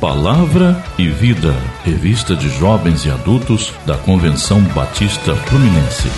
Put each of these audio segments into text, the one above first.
Palavra e Vida, revista de jovens e adultos da Convenção Batista Fluminense.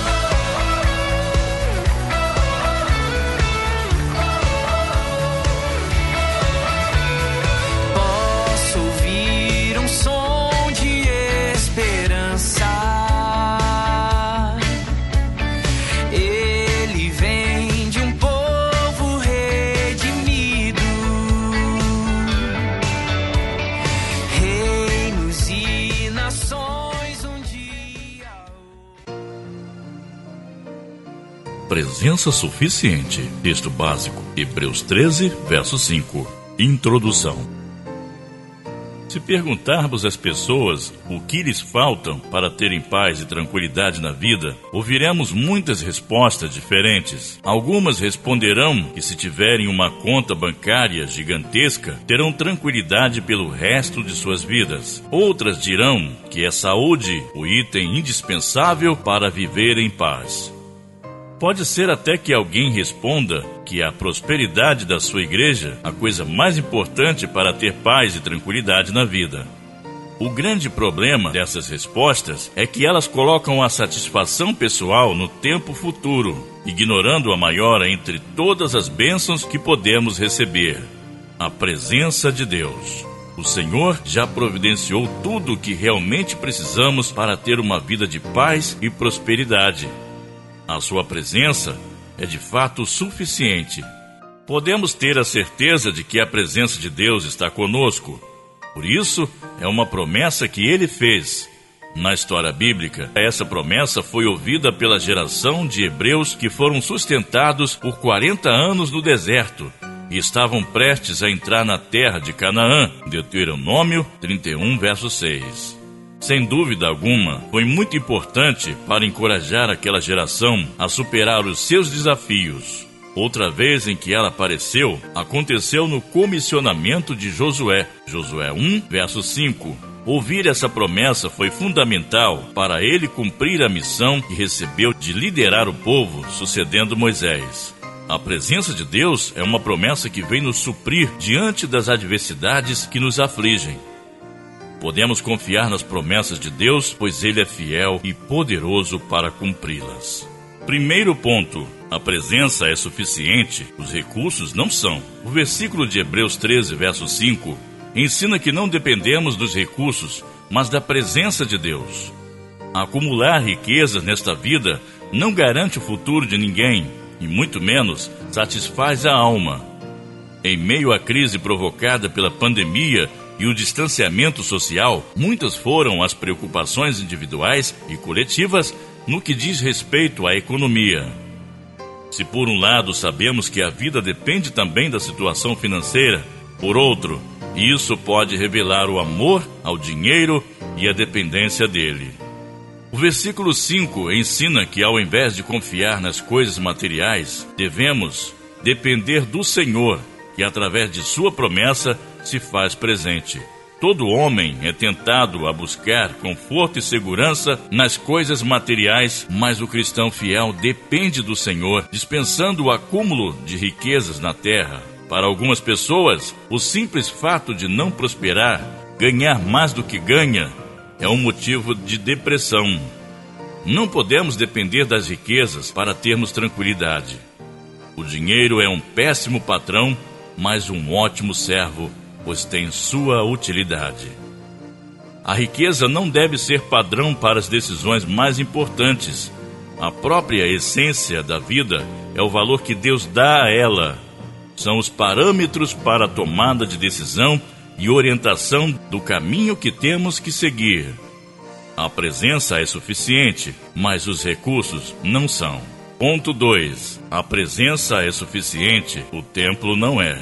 Presença suficiente. Texto básico. Hebreus 13, verso 5. Introdução. Se perguntarmos às pessoas o que lhes faltam para terem paz e tranquilidade na vida, ouviremos muitas respostas diferentes. Algumas responderão que, se tiverem uma conta bancária gigantesca, terão tranquilidade pelo resto de suas vidas. Outras dirão que é saúde o item indispensável para viver em paz. Pode ser até que alguém responda que a prosperidade da sua igreja é a coisa mais importante para ter paz e tranquilidade na vida. O grande problema dessas respostas é que elas colocam a satisfação pessoal no tempo futuro, ignorando a maior entre todas as bênçãos que podemos receber: a presença de Deus. O Senhor já providenciou tudo o que realmente precisamos para ter uma vida de paz e prosperidade. A sua presença é de fato suficiente. Podemos ter a certeza de que a presença de Deus está conosco. Por isso, é uma promessa que ele fez. Na história bíblica, essa promessa foi ouvida pela geração de hebreus que foram sustentados por 40 anos no deserto e estavam prestes a entrar na terra de Canaã. Deuteronômio 31, verso 6. Sem dúvida alguma, foi muito importante para encorajar aquela geração a superar os seus desafios. Outra vez em que ela apareceu aconteceu no comissionamento de Josué, Josué 1, verso 5. Ouvir essa promessa foi fundamental para ele cumprir a missão que recebeu de liderar o povo, sucedendo Moisés. A presença de Deus é uma promessa que vem nos suprir diante das adversidades que nos afligem. Podemos confiar nas promessas de Deus, pois Ele é fiel e poderoso para cumpri-las. Primeiro ponto: a presença é suficiente, os recursos não são. O versículo de Hebreus 13, verso 5, ensina que não dependemos dos recursos, mas da presença de Deus. Acumular riquezas nesta vida não garante o futuro de ninguém, e muito menos satisfaz a alma. Em meio à crise provocada pela pandemia e o distanciamento social, muitas foram as preocupações individuais e coletivas no que diz respeito à economia. Se por um lado sabemos que a vida depende também da situação financeira, por outro, isso pode revelar o amor ao dinheiro e a dependência dele. O versículo 5 ensina que, ao invés de confiar nas coisas materiais, devemos depender do Senhor, que, através de Sua promessa, se faz presente. Todo homem é tentado a buscar conforto e segurança nas coisas materiais, mas o cristão fiel depende do Senhor, dispensando o acúmulo de riquezas na terra. Para algumas pessoas, o simples fato de não prosperar, ganhar mais do que ganha, é um motivo de depressão. Não podemos depender das riquezas para termos tranquilidade. O dinheiro é um péssimo patrão, mas um ótimo servo pois tem sua utilidade. A riqueza não deve ser padrão para as decisões mais importantes. A própria essência da vida é o valor que Deus dá a ela. São os parâmetros para a tomada de decisão e orientação do caminho que temos que seguir. A presença é suficiente, mas os recursos não são. Ponto 2. A presença é suficiente, o templo não é.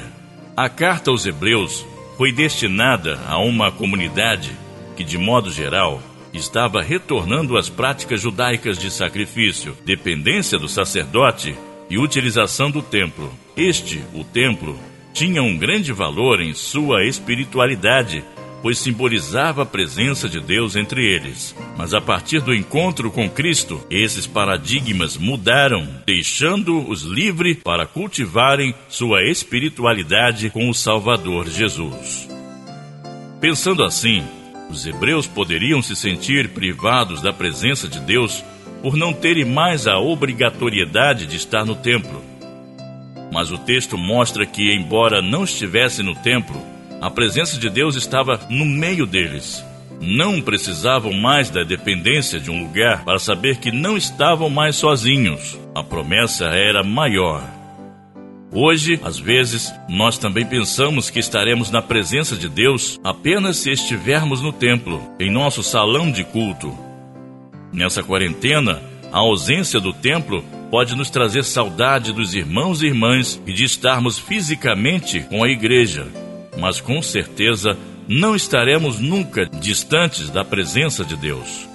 A carta aos Hebreus foi destinada a uma comunidade que, de modo geral, estava retornando às práticas judaicas de sacrifício, dependência do sacerdote e utilização do templo. Este, o templo, tinha um grande valor em sua espiritualidade pois simbolizava a presença de Deus entre eles. Mas a partir do encontro com Cristo, esses paradigmas mudaram, deixando-os livres para cultivarem sua espiritualidade com o Salvador Jesus. Pensando assim, os hebreus poderiam se sentir privados da presença de Deus por não terem mais a obrigatoriedade de estar no templo. Mas o texto mostra que, embora não estivesse no templo, a presença de Deus estava no meio deles. Não precisavam mais da dependência de um lugar para saber que não estavam mais sozinhos. A promessa era maior. Hoje, às vezes, nós também pensamos que estaremos na presença de Deus apenas se estivermos no templo, em nosso salão de culto. Nessa quarentena, a ausência do templo pode nos trazer saudade dos irmãos e irmãs e de estarmos fisicamente com a igreja, mas com certeza não estaremos nunca distantes da presença de Deus.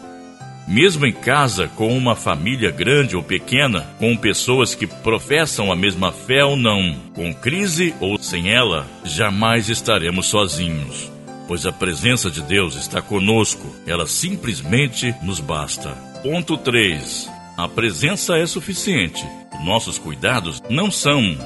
Mesmo em casa, com uma família grande ou pequena, com pessoas que professam a mesma fé ou não, com crise ou sem ela, jamais estaremos sozinhos, pois a presença de Deus está conosco, ela simplesmente nos basta. Ponto 3. A presença é suficiente. Nossos cuidados não são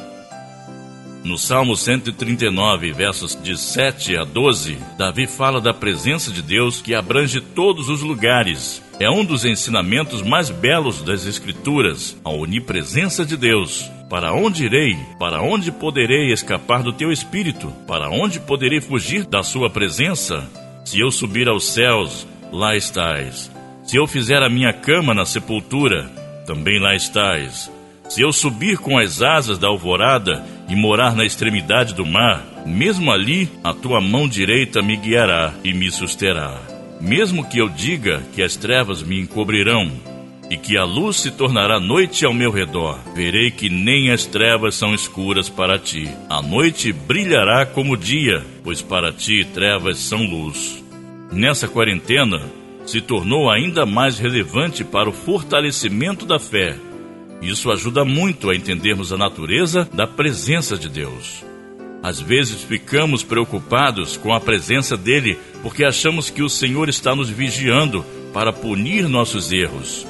no Salmo 139, versos de 7 a 12, Davi fala da presença de Deus que abrange todos os lugares. É um dos ensinamentos mais belos das Escrituras, a onipresença de Deus. Para onde irei? Para onde poderei escapar do teu espírito? Para onde poderei fugir da sua presença? Se eu subir aos céus, lá estás. Se eu fizer a minha cama na sepultura, também lá estás. Se eu subir com as asas da alvorada e morar na extremidade do mar, mesmo ali a tua mão direita me guiará e me susterá. Mesmo que eu diga que as trevas me encobrirão e que a luz se tornará noite ao meu redor, verei que nem as trevas são escuras para ti. A noite brilhará como dia, pois para ti trevas são luz. Nessa quarentena, se tornou ainda mais relevante para o fortalecimento da fé isso ajuda muito a entendermos a natureza da presença de Deus. Às vezes ficamos preocupados com a presença dele porque achamos que o Senhor está nos vigiando para punir nossos erros.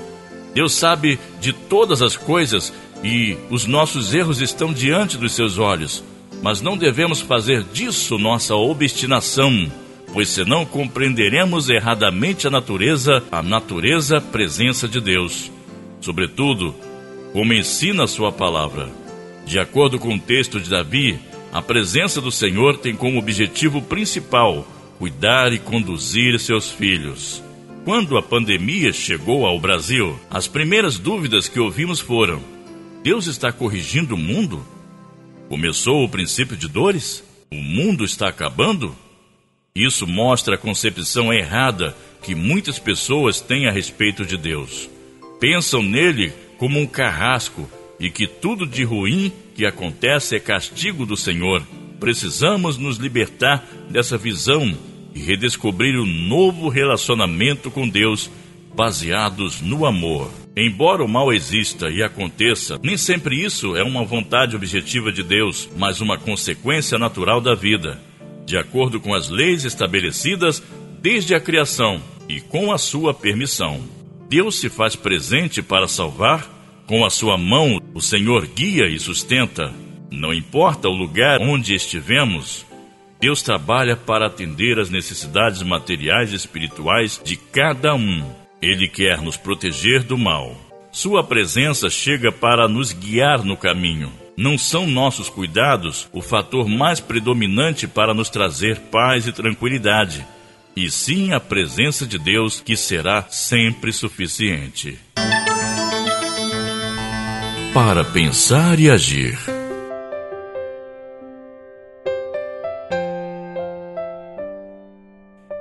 Deus sabe de todas as coisas e os nossos erros estão diante dos seus olhos, mas não devemos fazer disso nossa obstinação, pois senão compreenderemos erradamente a natureza, a natureza presença de Deus. Sobretudo, como ensina a sua palavra. De acordo com o texto de Davi, a presença do Senhor tem como objetivo principal cuidar e conduzir seus filhos. Quando a pandemia chegou ao Brasil, as primeiras dúvidas que ouvimos foram: Deus está corrigindo o mundo? Começou o princípio de dores? O mundo está acabando? Isso mostra a concepção errada que muitas pessoas têm a respeito de Deus. Pensam nele como um carrasco e que tudo de ruim que acontece é castigo do Senhor. Precisamos nos libertar dessa visão e redescobrir um novo relacionamento com Deus baseados no amor. Embora o mal exista e aconteça, nem sempre isso é uma vontade objetiva de Deus, mas uma consequência natural da vida, de acordo com as leis estabelecidas desde a criação e com a sua permissão. Deus se faz presente para salvar, com a sua mão o Senhor guia e sustenta. Não importa o lugar onde estivemos, Deus trabalha para atender às necessidades materiais e espirituais de cada um. Ele quer nos proteger do mal. Sua presença chega para nos guiar no caminho. Não são nossos cuidados o fator mais predominante para nos trazer paz e tranquilidade e sim a presença de Deus que será sempre suficiente. Para pensar e agir.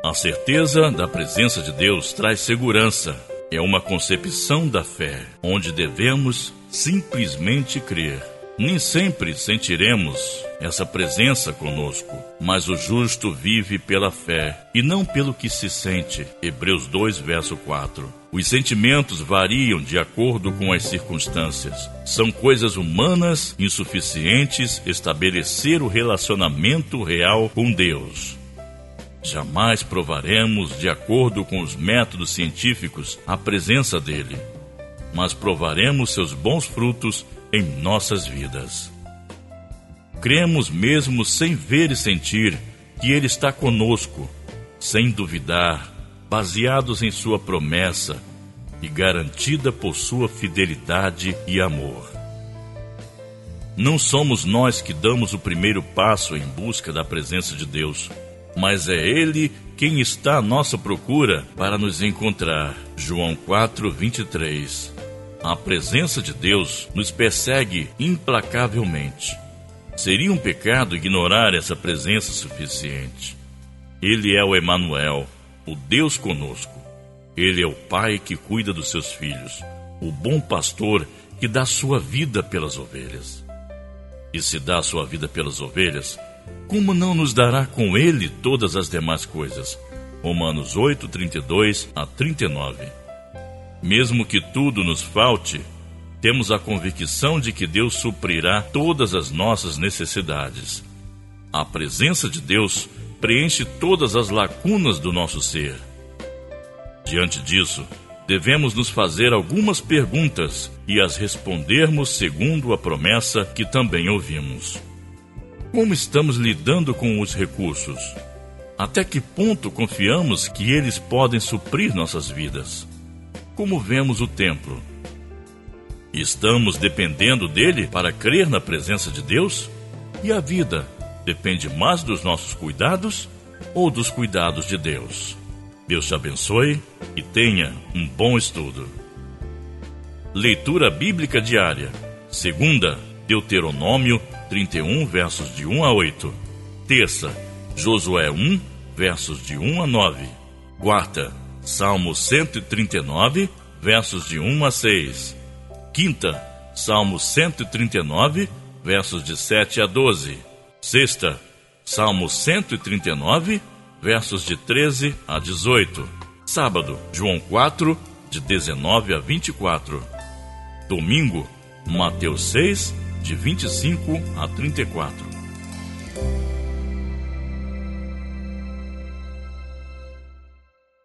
A certeza da presença de Deus traz segurança. É uma concepção da fé, onde devemos simplesmente crer. Nem sempre sentiremos essa presença conosco, mas o justo vive pela fé e não pelo que se sente. Hebreus 2, verso 4. Os sentimentos variam de acordo com as circunstâncias. São coisas humanas insuficientes estabelecer o relacionamento real com Deus. Jamais provaremos, de acordo com os métodos científicos, a presença dele, mas provaremos seus bons frutos em nossas vidas. Cremos mesmo sem ver e sentir que Ele está conosco, sem duvidar, baseados em Sua promessa e garantida por Sua fidelidade e amor. Não somos nós que damos o primeiro passo em busca da presença de Deus, mas é Ele quem está à nossa procura para nos encontrar. João 4, 23. A presença de Deus nos persegue implacavelmente. Seria um pecado ignorar essa presença suficiente. Ele é o Emanuel, o Deus conosco. Ele é o Pai que cuida dos seus filhos, o bom pastor que dá sua vida pelas ovelhas e se dá sua vida pelas ovelhas, como não nos dará com ele todas as demais coisas? Romanos 8, 32 a 39. Mesmo que tudo nos falte, temos a convicção de que Deus suprirá todas as nossas necessidades. A presença de Deus preenche todas as lacunas do nosso ser. Diante disso, devemos nos fazer algumas perguntas e as respondermos segundo a promessa que também ouvimos. Como estamos lidando com os recursos? Até que ponto confiamos que eles podem suprir nossas vidas? Como vemos o templo? Estamos dependendo dele para crer na presença de Deus? E a vida depende mais dos nossos cuidados ou dos cuidados de Deus? Deus te abençoe e tenha um bom estudo. Leitura Bíblica Diária. Segunda, Deuteronômio 31, versos de 1 a 8. Terça, Josué 1, versos de 1 a 9. Quarta, Salmo 139, versos de 1 a 6. Quinta, Salmo 139, versos de 7 a 12. Sexta, Salmo 139, versos de 13 a 18. Sábado, João 4, de 19 a 24. Domingo, Mateus 6, de 25 a 34.